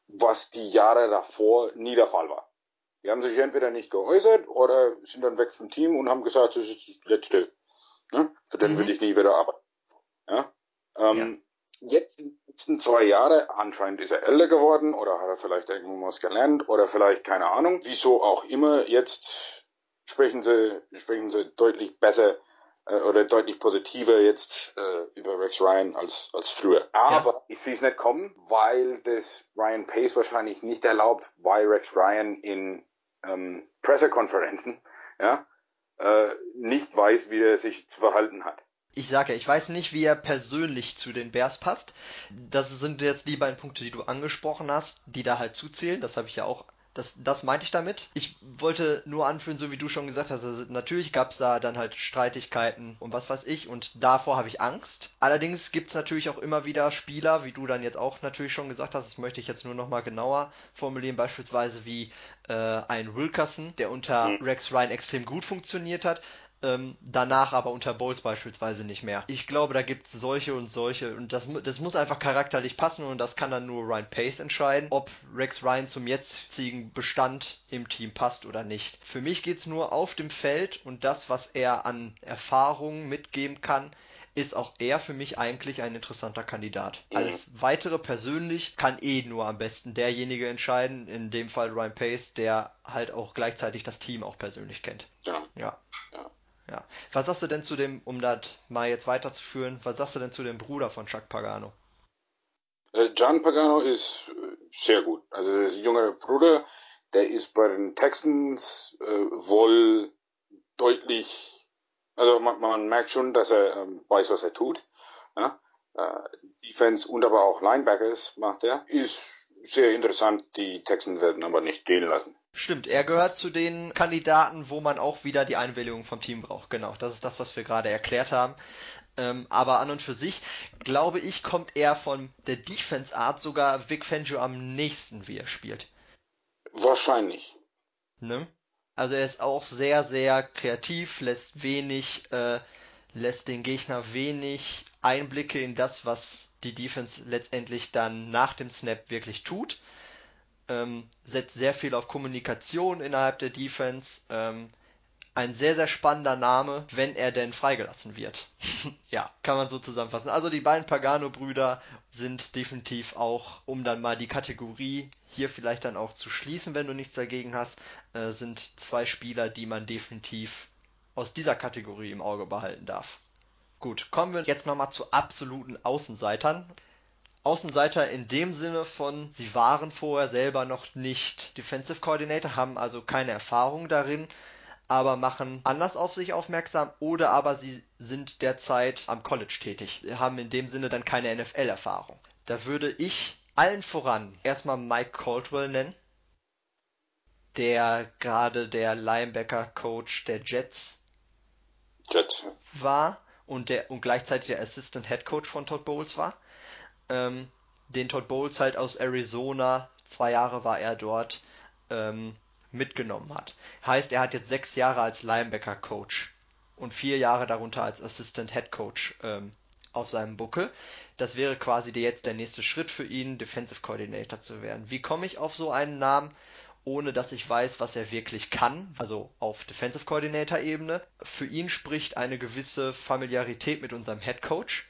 was die Jahre davor nie der Fall war. Die haben sich entweder nicht geäußert oder sind dann weg vom Team und haben gesagt, das ist das Letzte. Ne? Für den mhm. würde ich nie wieder arbeiten. Ja? Ähm, jetzt die letzten zwei Jahre, anscheinend ist er älter geworden oder hat er vielleicht irgendwo was gelernt oder vielleicht keine Ahnung. Wieso auch immer, jetzt sprechen sie, sprechen sie deutlich besser äh, oder deutlich positiver jetzt äh, über Rex Ryan als, als früher. Aber ja. ich sehe es nicht kommen, weil das Ryan Pace wahrscheinlich nicht erlaubt, weil Rex Ryan in ähm, Pressekonferenzen ja, äh, nicht weiß, wie er sich zu verhalten hat ich sage ja, ich weiß nicht, wie er persönlich zu den Bears passt. Das sind jetzt die beiden Punkte, die du angesprochen hast, die da halt zuzählen. Das habe ich ja auch das, das meinte ich damit. Ich wollte nur anführen, so wie du schon gesagt hast, also natürlich gab es da dann halt Streitigkeiten und was weiß ich und davor habe ich Angst. Allerdings gibt es natürlich auch immer wieder Spieler, wie du dann jetzt auch natürlich schon gesagt hast, das möchte ich jetzt nur nochmal genauer formulieren, beispielsweise wie äh, ein Wilkerson, der unter mhm. Rex Ryan extrem gut funktioniert hat, ähm, danach aber unter Bowles beispielsweise nicht mehr. Ich glaube, da gibt es solche und solche und das, das muss einfach charakterlich passen und das kann dann nur Ryan Pace entscheiden, ob Rex Ryan zum jetzigen Bestand im Team passt oder nicht. Für mich geht es nur auf dem Feld und das, was er an Erfahrungen mitgeben kann, ist auch er für mich eigentlich ein interessanter Kandidat. Mhm. Alles weitere persönlich kann eh nur am besten derjenige entscheiden, in dem Fall Ryan Pace, der halt auch gleichzeitig das Team auch persönlich kennt. Ja. ja. ja. Ja. Was sagst du denn zu dem, um das mal jetzt weiterzuführen, was sagst du denn zu dem Bruder von Chuck Pagano? Äh, John Pagano ist äh, sehr gut. Also ein junger Bruder, der ist bei den Texans äh, wohl deutlich, also man, man merkt schon, dass er ähm, weiß, was er tut. Ja? Äh, Defense und aber auch Linebackers macht er. Ist sehr interessant, die Texans werden aber nicht gehen lassen. Stimmt, er gehört zu den Kandidaten, wo man auch wieder die Einwilligung vom Team braucht. Genau, das ist das, was wir gerade erklärt haben. Ähm, aber an und für sich, glaube ich, kommt er von der Defense-Art sogar Vic Fangio am nächsten, wie er spielt. Wahrscheinlich. Ne? Also er ist auch sehr, sehr kreativ, lässt wenig, äh, lässt den Gegner wenig Einblicke in das, was die Defense letztendlich dann nach dem Snap wirklich tut ähm, setzt sehr viel auf Kommunikation innerhalb der Defense, ähm, ein sehr, sehr spannender Name, wenn er denn freigelassen wird. ja, kann man so zusammenfassen. Also die beiden Pagano-Brüder sind definitiv auch, um dann mal die Kategorie hier vielleicht dann auch zu schließen, wenn du nichts dagegen hast, äh, sind zwei Spieler, die man definitiv aus dieser Kategorie im Auge behalten darf. Gut, kommen wir jetzt nochmal zu absoluten Außenseitern. Außenseiter in dem Sinne von, sie waren vorher selber noch nicht Defensive Coordinator, haben also keine Erfahrung darin, aber machen anders auf sich aufmerksam oder aber sie sind derzeit am College tätig, haben in dem Sinne dann keine NFL-Erfahrung. Da würde ich allen voran erstmal Mike Caldwell nennen, der gerade der Linebacker-Coach der Jets Jets. war und der und gleichzeitig der Assistant Head Coach von Todd Bowles war. Ähm, den Todd Bowles halt aus Arizona, zwei Jahre war er dort, ähm, mitgenommen hat. Heißt, er hat jetzt sechs Jahre als Linebacker Coach und vier Jahre darunter als Assistant Head Coach ähm, auf seinem Buckel. Das wäre quasi jetzt der nächste Schritt für ihn, Defensive Coordinator zu werden. Wie komme ich auf so einen Namen? Ohne dass ich weiß, was er wirklich kann, also auf Defensive Coordinator Ebene. Für ihn spricht eine gewisse Familiarität mit unserem Head Coach,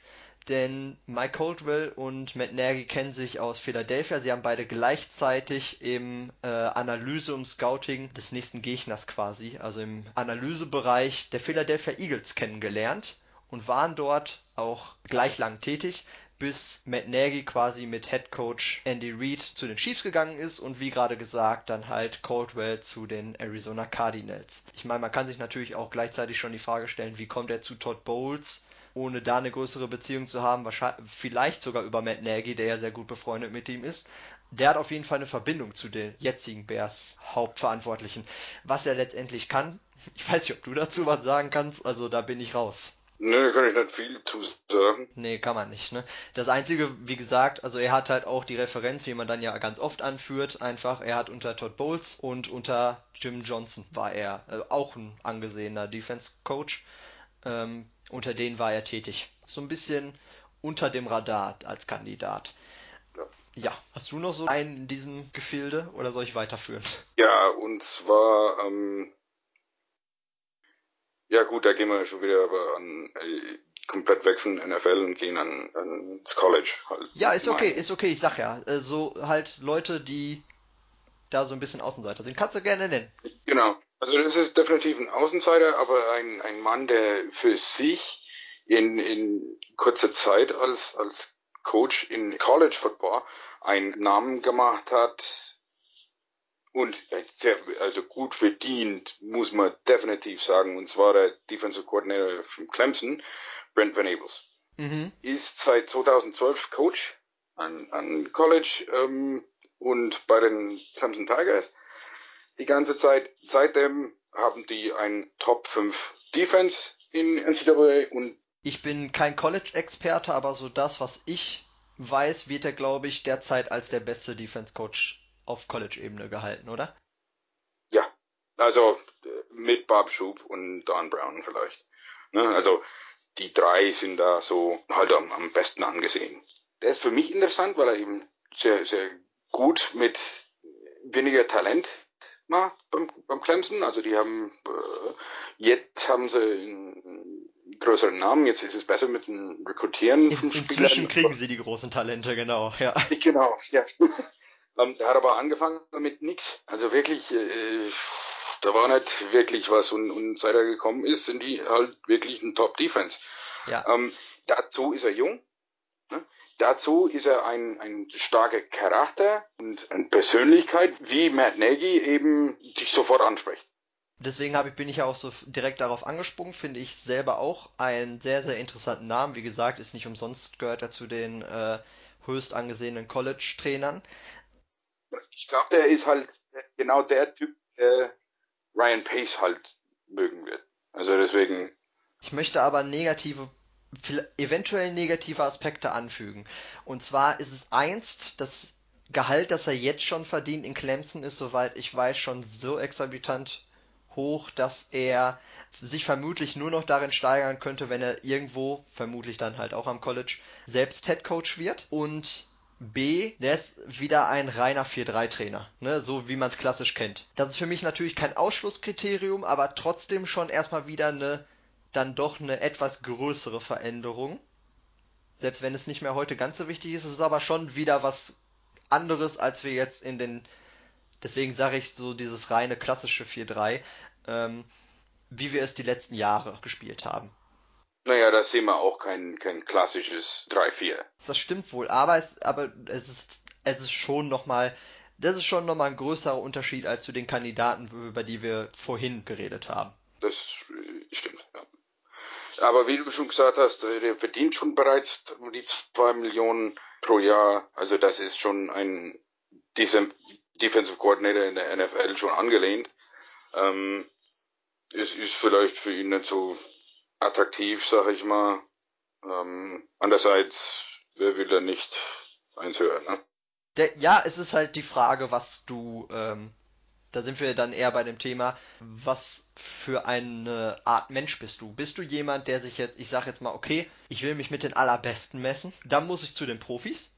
denn Mike Coldwell und Matt Nagy kennen sich aus Philadelphia. Sie haben beide gleichzeitig im äh, Analyse und Scouting des nächsten Gegners quasi, also im Analysebereich der Philadelphia Eagles kennengelernt und waren dort auch gleich lang tätig bis Matt Nagy quasi mit Head Coach Andy Reid zu den Chiefs gegangen ist und wie gerade gesagt dann halt Caldwell zu den Arizona Cardinals. Ich meine, man kann sich natürlich auch gleichzeitig schon die Frage stellen, wie kommt er zu Todd Bowles, ohne da eine größere Beziehung zu haben, wahrscheinlich vielleicht sogar über Matt Nagy, der ja sehr gut befreundet mit ihm ist. Der hat auf jeden Fall eine Verbindung zu den jetzigen Bears Hauptverantwortlichen. Was er letztendlich kann, ich weiß nicht, ob du dazu was sagen kannst, also da bin ich raus. Nö, kann ich nicht viel zu sagen. Nee, kann man nicht, ne? Das Einzige, wie gesagt, also er hat halt auch die Referenz, wie man dann ja ganz oft anführt, einfach, er hat unter Todd Bowles und unter Jim Johnson war er äh, auch ein angesehener Defense Coach. Ähm, unter denen war er tätig. So ein bisschen unter dem Radar als Kandidat. Ja. Ja, hast du noch so einen in diesem Gefilde oder soll ich weiterführen? Ja, und zwar, ähm, ja gut, da gehen wir schon wieder aber an äh, komplett weg von NFL und gehen an, ans College halt. Ja, ist okay, ist okay, ich sag ja. äh, So halt Leute, die da so ein bisschen Außenseiter sind. Kannst du gerne nennen. Genau. Also das ist definitiv ein Außenseiter, aber ein, ein Mann, der für sich in, in kurzer Zeit als, als Coach in College Football einen Namen gemacht hat und sehr, also gut verdient, muss man definitiv sagen. Und zwar der Defensive Coordinator von Clemson, Brent Venables. Mhm. Ist seit 2012 Coach an, an College ähm, und bei den Clemson Tigers die ganze Zeit. Seitdem haben die ein Top 5 Defense in NCAA und Ich bin kein College-Experte, aber so das, was ich weiß, wird er, glaube ich, derzeit als der beste Defense-Coach auf College-Ebene gehalten, oder? ja, also äh, mit Bob Schub und Don Brown vielleicht. Ne? Also die drei sind da so halt am, am besten angesehen. Der ist für mich interessant, weil er eben sehr, sehr gut mit weniger Talent macht beim, beim Clemson. Also die haben äh, jetzt haben sie einen größeren Namen, jetzt ist es besser mit dem Rekrutieren In, inzwischen Spielern. kriegen sie die großen Talente, genau, ja. Genau, ja. Ähm, der hat aber angefangen mit nix. Also wirklich, äh, da war nicht wirklich was und, und seit er gekommen ist, sind die halt wirklich ein Top-Defense. Ja. Ähm, dazu ist er jung. Ne? Dazu ist er ein, ein starker Charakter und eine Persönlichkeit, wie Matt Nagy eben dich sofort anspricht. Deswegen ich, bin ich ja auch so direkt darauf angesprungen, finde ich selber auch einen sehr, sehr interessanten Namen. Wie gesagt, ist nicht umsonst, gehört er zu den äh, höchst angesehenen College-Trainern. Ich glaube, der ist halt genau der Typ, der Ryan Pace halt mögen wird. Also deswegen, Ich möchte aber negative, eventuell negative Aspekte anfügen. Und zwar ist es einst, das Gehalt, das er jetzt schon verdient in Clemson, ist, soweit ich weiß, schon so exorbitant hoch, dass er sich vermutlich nur noch darin steigern könnte, wenn er irgendwo, vermutlich dann halt auch am College, selbst Head Coach wird. Und B, der ist wieder ein reiner 4-3-Trainer, ne, so wie man es klassisch kennt. Das ist für mich natürlich kein Ausschlusskriterium, aber trotzdem schon erstmal wieder eine, dann doch eine etwas größere Veränderung. Selbst wenn es nicht mehr heute ganz so wichtig ist, ist es aber schon wieder was anderes, als wir jetzt in den, deswegen sage ich so dieses reine klassische 4-3, ähm, wie wir es die letzten Jahre gespielt haben. Naja, da sehen wir auch kein, kein klassisches 3-4. Das stimmt wohl, aber es, aber es ist, es ist schon nochmal, das ist schon nochmal ein größerer Unterschied als zu den Kandidaten, über die wir vorhin geredet haben. Das äh, stimmt, ja. Aber wie du schon gesagt hast, äh, der verdient schon bereits die 2 Millionen pro Jahr. Also das ist schon ein Defensive Coordinator in der NFL schon angelehnt. Ähm, es ist vielleicht für ihn nicht so attraktiv, sag ich mal. Ähm, andererseits, wer will da nicht eins hören, ne? Der, ja, es ist halt die Frage, was du, ähm, da sind wir dann eher bei dem Thema, was für eine Art Mensch bist du? Bist du jemand, der sich jetzt, ich sag jetzt mal, okay, ich will mich mit den Allerbesten messen, dann muss ich zu den Profis,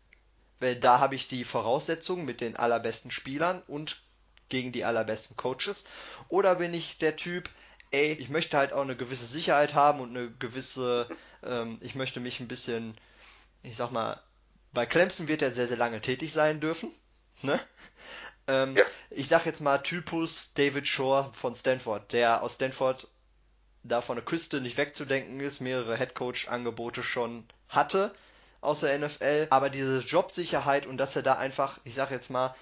weil da habe ich die Voraussetzungen mit den allerbesten Spielern und gegen die allerbesten Coaches. Oder bin ich der Typ, ey, ich möchte halt auch eine gewisse Sicherheit haben und eine gewisse, ähm, ich möchte mich ein bisschen, ich sag mal, bei Clemson wird er sehr, sehr lange tätig sein dürfen. Ne? Ähm, ja. Ich sag jetzt mal Typus David Shore von Stanford, der aus Stanford da von der Küste nicht wegzudenken ist, mehrere Headcoach-Angebote schon hatte aus der NFL, aber diese Jobsicherheit und dass er da einfach, ich sag jetzt mal,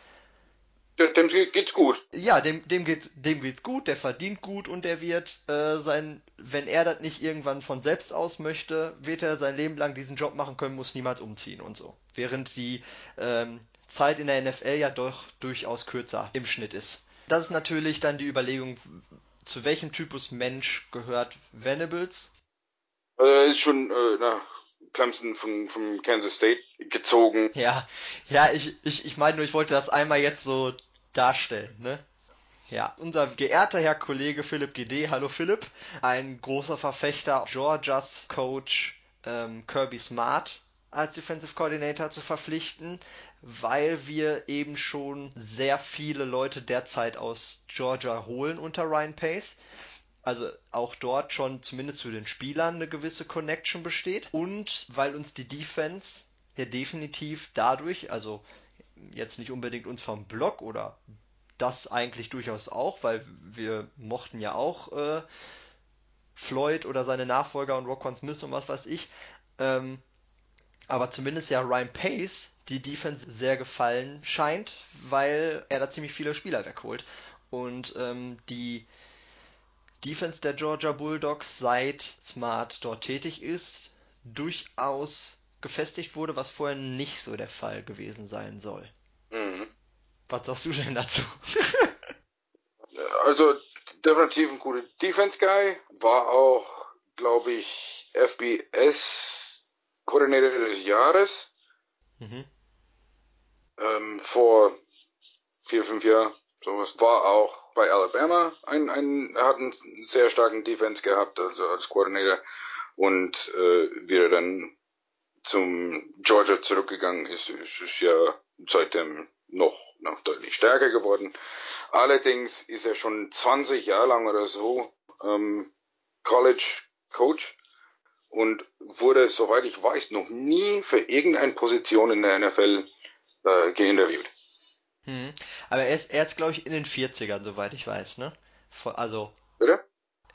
dem geht's gut. Ja, dem, dem geht's, dem geht's gut, der verdient gut und der wird äh, sein, wenn er das nicht irgendwann von selbst aus möchte, wird er sein Leben lang diesen Job machen können, muss niemals umziehen und so. Während die ähm, Zeit in der NFL ja doch durchaus kürzer im Schnitt ist. Das ist natürlich dann die Überlegung, zu welchem Typus Mensch gehört Venables? Er ist schon äh, na, Clemson von, von Kansas State gezogen. Ja, ja, ich, ich, ich meine nur, ich wollte das einmal jetzt so darstellen, ne? Ja, unser geehrter Herr Kollege Philipp GD, hallo Philipp, ein großer Verfechter Georgias Coach ähm, Kirby Smart als Defensive Coordinator zu verpflichten, weil wir eben schon sehr viele Leute derzeit aus Georgia holen unter Ryan Pace. Also auch dort schon zumindest für den Spielern eine gewisse Connection besteht. Und weil uns die Defense ja definitiv dadurch, also jetzt nicht unbedingt uns vom Block oder das eigentlich durchaus auch, weil wir mochten ja auch äh, Floyd oder seine Nachfolger und Rockon Smith und was weiß ich. Ähm, aber zumindest ja Ryan Pace die Defense sehr gefallen scheint, weil er da ziemlich viele Spieler wegholt. Und ähm, die Defense der Georgia Bulldogs, seit Smart dort tätig ist, durchaus gefestigt wurde, was vorher nicht so der Fall gewesen sein soll. Mhm. Was sagst du denn dazu? also definitiv ein guter Defense-Guy, war auch, glaube ich, FBS-Koordinator des Jahres. Mhm. Ähm, vor vier, fünf Jahren, sowas. War auch bei Alabama ein, ein, er hat einen sehr starken Defense gehabt, also als Coordinator. Und äh, wie er dann zum Georgia zurückgegangen ist, ist es ja seitdem noch, noch deutlich stärker geworden. Allerdings ist er schon 20 Jahre lang oder so ähm, College Coach und wurde, soweit ich weiß, noch nie für irgendeine Position in der NFL äh, geinterviewt. Hm. Aber er ist, er ist glaube ich, in den 40ern, soweit ich weiß, ne? Also.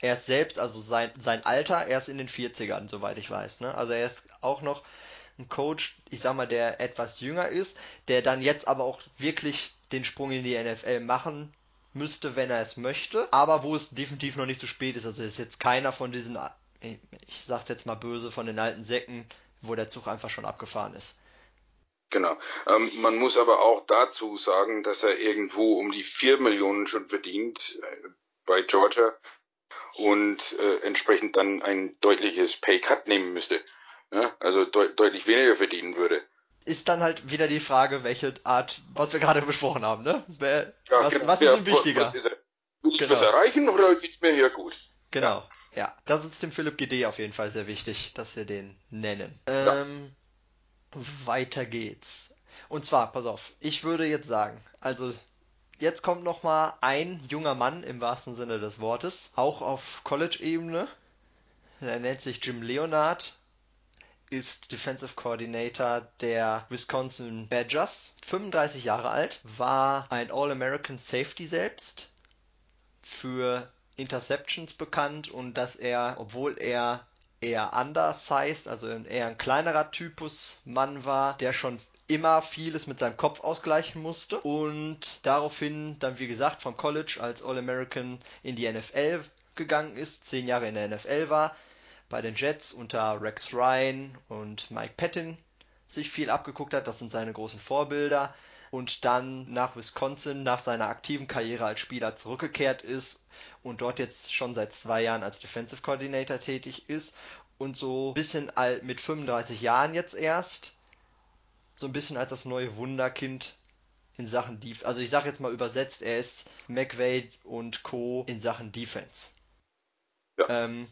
Er ist selbst, also sein, sein Alter, er ist in den 40ern, soweit ich weiß, ne? Also er ist auch noch ein Coach, ich sag mal, der etwas jünger ist, der dann jetzt aber auch wirklich den Sprung in die NFL machen müsste, wenn er es möchte, aber wo es definitiv noch nicht zu spät ist. Also ist jetzt keiner von diesen, ich sag's jetzt mal böse, von den alten Säcken, wo der Zug einfach schon abgefahren ist. Genau. Ähm, man muss aber auch dazu sagen, dass er irgendwo um die vier Millionen schon verdient äh, bei Georgia und äh, entsprechend dann ein deutliches Pay Cut nehmen müsste. Ja? Also de deutlich weniger verdienen würde. Ist dann halt wieder die Frage, welche Art, was wir gerade besprochen haben, ne? Wer, ja, was, genau. was, ist ja, ihm wichtiger? Was? Will ich genau. was erreichen oder geht's mir hier gut? Genau, ja. ja. Das ist dem Philipp GD auf jeden Fall sehr wichtig, dass wir den nennen. Ähm, weiter geht's. Und zwar, pass auf, ich würde jetzt sagen, also jetzt kommt noch mal ein junger Mann im wahrsten Sinne des Wortes, auch auf College-Ebene. Er nennt sich Jim Leonard, ist Defensive Coordinator der Wisconsin Badgers, 35 Jahre alt, war ein All-American Safety selbst, für Interceptions bekannt und dass er, obwohl er eher undersized, also eher ein kleinerer Typus Mann war, der schon immer vieles mit seinem Kopf ausgleichen musste. Und daraufhin dann wie gesagt vom College als All-American in die NFL gegangen ist, zehn Jahre in der NFL war, bei den Jets unter Rex Ryan und Mike Patton sich viel abgeguckt hat, das sind seine großen Vorbilder. Und dann nach Wisconsin nach seiner aktiven Karriere als Spieler zurückgekehrt ist und dort jetzt schon seit zwei Jahren als Defensive Coordinator tätig ist. Und so ein bisschen mit 35 Jahren jetzt erst so ein bisschen als das neue Wunderkind in Sachen Defense. Also ich sage jetzt mal übersetzt, er ist McVay und Co. in Sachen Defense. Ja. Ähm,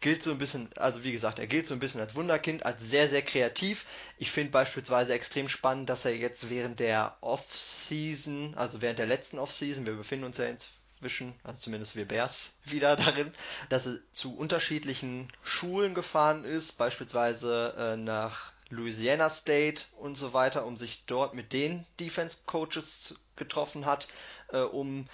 gilt so ein bisschen, also wie gesagt, er gilt so ein bisschen als Wunderkind, als sehr, sehr kreativ. Ich finde beispielsweise extrem spannend, dass er jetzt während der Off-Season, also während der letzten Off-Season, wir befinden uns ja inzwischen, also zumindest wir Bears wieder darin, dass er zu unterschiedlichen Schulen gefahren ist, beispielsweise äh, nach Louisiana State und so weiter, um sich dort mit den Defense Coaches getroffen hat, äh, um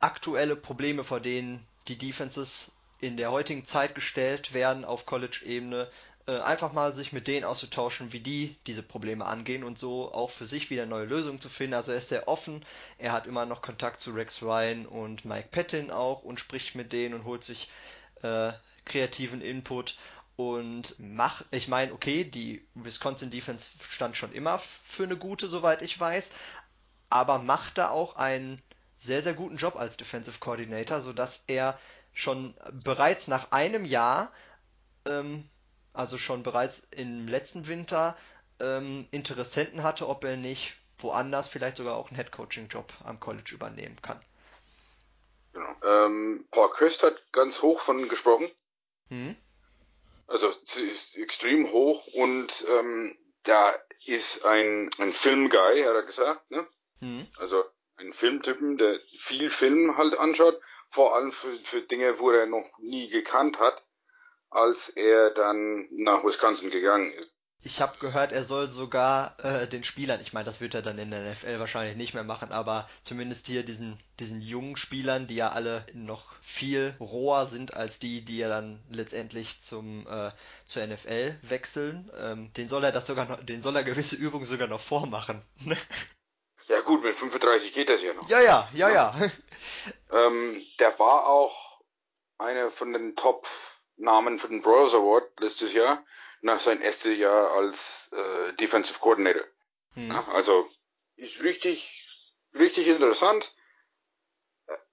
aktuelle Probleme, vor denen die Defenses in der heutigen Zeit gestellt werden auf College-Ebene, äh, einfach mal sich mit denen auszutauschen, wie die diese Probleme angehen und so auch für sich wieder neue Lösungen zu finden. Also er ist sehr offen, er hat immer noch Kontakt zu Rex Ryan und Mike Patton auch und spricht mit denen und holt sich äh, kreativen Input und mach, ich meine, okay, die Wisconsin Defense stand schon immer für eine gute, soweit ich weiß, aber macht da auch einen sehr, sehr guten Job als Defensive Coordinator, sodass er schon bereits nach einem Jahr, ähm, also schon bereits im letzten Winter, ähm, Interessenten hatte, ob er nicht woanders vielleicht sogar auch einen Head-Coaching-Job am College übernehmen kann. Genau. Ähm, Paul Christ hat ganz hoch von gesprochen. Mhm. Also sie ist extrem hoch und ähm, da ist ein, ein Filmguy, hat er gesagt, ne? Mhm. Also ein Filmtypen, der viel Film halt anschaut, vor allem für, für Dinge, wo er noch nie gekannt hat, als er dann nach Wisconsin gegangen ist. Ich habe gehört, er soll sogar äh, den Spielern, ich meine, das wird er dann in der NFL wahrscheinlich nicht mehr machen, aber zumindest hier diesen, diesen jungen Spielern, die ja alle noch viel roher sind als die, die ja dann letztendlich zum äh, zur NFL wechseln, ähm, den soll er das sogar noch, den soll er gewisse Übungen sogar noch vormachen. ja gut, mit 35 geht das ja noch. Ja, ja, ja, ja. ähm, der war auch einer von den Top-Namen für den Broyles Award letztes Jahr nach seinem ersten Jahr als äh, Defensive Coordinator. Hm. Also ist richtig, richtig interessant.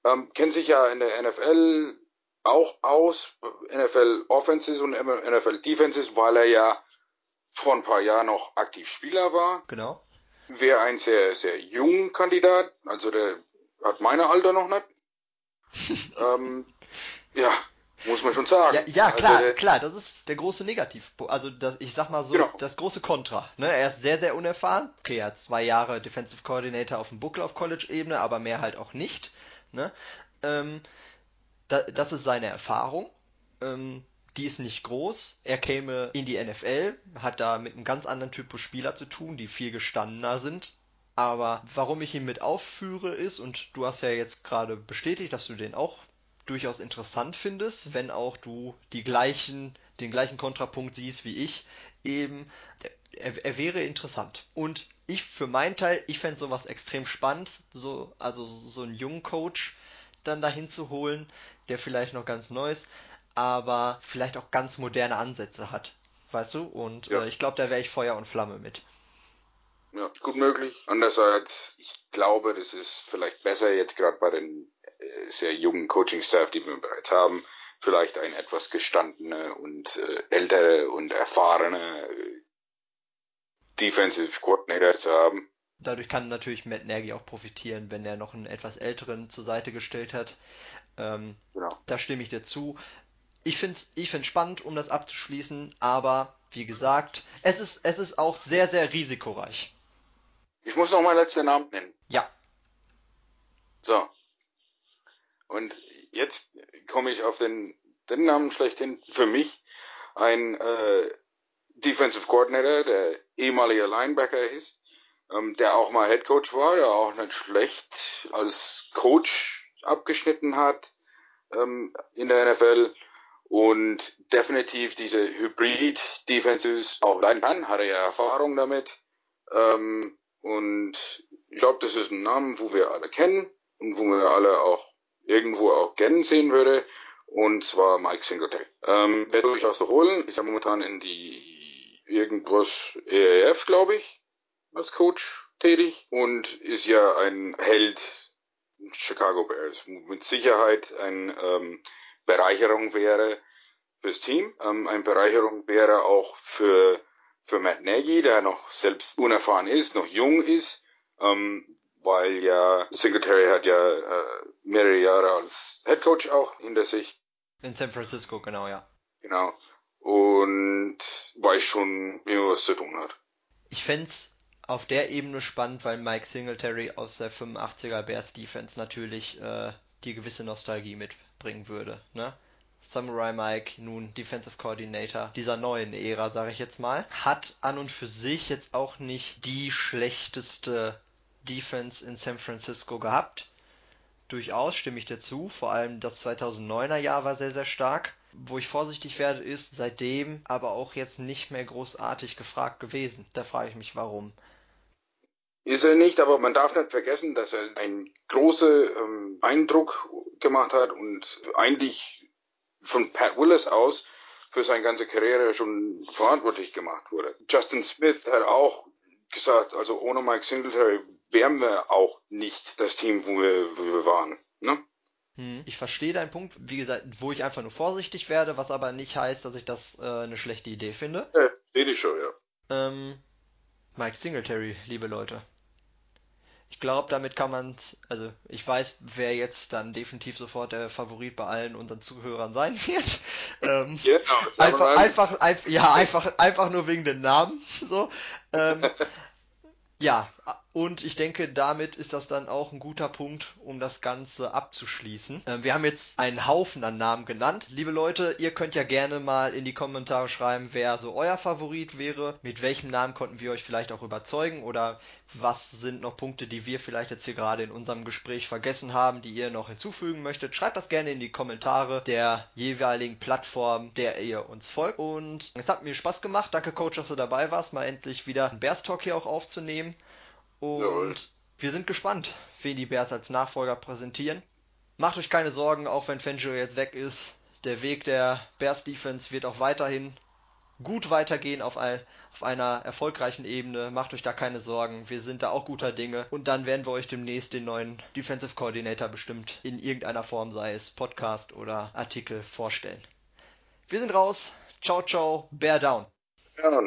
Ähm, kennt sich ja in der NFL auch aus, NFL Offenses und NFL Defenses, weil er ja vor ein paar Jahren noch aktiv Spieler war. Genau. Wäre ein sehr, sehr junger Kandidat, also der hat meine Alter noch nicht. ähm, ja, muss man schon sagen. Ja, ja klar, also, klar, das ist der große Negativ. Also das, ich sag mal so, genau. das große Kontra. Ne? Er ist sehr, sehr unerfahren. Okay, er hat zwei Jahre Defensive Coordinator auf dem Buckel auf College-Ebene, aber mehr halt auch nicht. Ne? Ähm, da, das ist seine Erfahrung. Ähm, die ist nicht groß. Er käme in die NFL, hat da mit einem ganz anderen Typus Spieler zu tun, die viel gestandener sind. Aber warum ich ihn mit aufführe ist, und du hast ja jetzt gerade bestätigt, dass du den auch durchaus interessant findest, wenn auch du die gleichen, den gleichen Kontrapunkt siehst wie ich, eben, er, er wäre interessant. Und ich für meinen Teil, ich fände sowas extrem spannend, so, also so einen jungen Coach dann dahin zu holen, der vielleicht noch ganz neu ist, aber vielleicht auch ganz moderne Ansätze hat. Weißt du? Und ja. äh, ich glaube, da wäre ich Feuer und Flamme mit. Ja, gut möglich. Andererseits, ich glaube, das ist vielleicht besser jetzt gerade bei den sehr jungen Coaching-Staff, die wir bereits haben, vielleicht ein etwas gestandene und äh, ältere und erfahrene äh, Defensive Coordinator zu haben. Dadurch kann natürlich Matt Nagy auch profitieren, wenn er noch einen etwas älteren zur Seite gestellt hat. Ähm, genau. Da stimme ich dir zu. Ich finde es ich find's spannend, um das abzuschließen, aber wie gesagt, es ist, es ist auch sehr, sehr risikoreich. Ich muss noch mal letzten Namen nennen. Ja. So. Und jetzt komme ich auf den, den Namen schlechthin. Für mich ein äh, Defensive Coordinator, der ehemalige Linebacker ist, ähm, der auch mal Head Coach war, der auch nicht schlecht als Coach abgeschnitten hat ähm, in der NFL und definitiv diese Hybrid Defenses auch leiden kann, hat er ja Erfahrung damit. Ähm, und ich glaube, das ist ein Name, wo wir alle kennen und wo wir alle auch irgendwo auch kennen sehen würde. Und zwar Mike Singletary. Ähm, wer durchaus zu holen, ist ja momentan in die irgendwas EAF, glaube ich, als Coach tätig und ist ja ein Held Chicago Bears. Mit Sicherheit eine ähm, Bereicherung wäre fürs Team. Ähm, eine Bereicherung wäre auch für, für Matt Nagy, der noch selbst unerfahren ist, noch jung ist, ähm, weil ja Singletary hat ja äh, mehrere Jahre als Head Coach auch hinter sich. In San Francisco, genau, ja. Genau. Und weiß schon, wie man was zu tun hat. Ich fände auf der Ebene spannend, weil Mike Singletary aus der 85er Bears Defense natürlich äh, die gewisse Nostalgie mitbringen würde. Ne? Samurai Mike, nun Defensive Coordinator dieser neuen Ära, sage ich jetzt mal, hat an und für sich jetzt auch nicht die schlechteste Defense in San Francisco gehabt. Durchaus stimme ich dazu, vor allem das 2009er Jahr war sehr, sehr stark. Wo ich vorsichtig werde, ist seitdem aber auch jetzt nicht mehr großartig gefragt gewesen. Da frage ich mich, warum. Ist er nicht, aber man darf nicht vergessen, dass er einen großen ähm, Eindruck gemacht hat und eigentlich von Pat Willis aus für seine ganze Karriere schon verantwortlich gemacht wurde. Justin Smith hat auch gesagt, also ohne Mike Singletary wären wir auch nicht das Team, wo wir, wo wir waren. Ne? Hm. Ich verstehe deinen Punkt, wie gesagt, wo ich einfach nur vorsichtig werde, was aber nicht heißt, dass ich das äh, eine schlechte Idee finde. Ja, sehe ich schon, ja. Ähm, Mike Singletary, liebe Leute. Ich glaube, damit kann man also ich weiß, wer jetzt dann definitiv sofort der Favorit bei allen unseren Zuhörern sein wird. Ähm, genau, einfach, einfach, einfach, ja, einfach, einfach nur wegen den Namen. So. Ähm, ja, und ich denke, damit ist das dann auch ein guter Punkt, um das Ganze abzuschließen. Ähm, wir haben jetzt einen Haufen an Namen genannt. Liebe Leute, ihr könnt ja gerne mal in die Kommentare schreiben, wer so euer Favorit wäre. Mit welchem Namen konnten wir euch vielleicht auch überzeugen oder was sind noch Punkte, die wir vielleicht jetzt hier gerade in unserem Gespräch vergessen haben, die ihr noch hinzufügen möchtet. Schreibt das gerne in die Kommentare der jeweiligen Plattform, der ihr uns folgt. Und es hat mir Spaß gemacht. Danke, Coach, dass du dabei warst, mal endlich wieder einen Bears Talk hier auch aufzunehmen. Und Jawohl. wir sind gespannt, wen die Bears als Nachfolger präsentieren. Macht euch keine Sorgen, auch wenn Fangio jetzt weg ist. Der Weg der Bears Defense wird auch weiterhin gut weitergehen auf, ein, auf einer erfolgreichen Ebene. Macht euch da keine Sorgen. Wir sind da auch guter Dinge. Und dann werden wir euch demnächst den neuen Defensive Coordinator bestimmt in irgendeiner Form, sei es Podcast oder Artikel, vorstellen. Wir sind raus. Ciao, ciao. Bear down. Ja,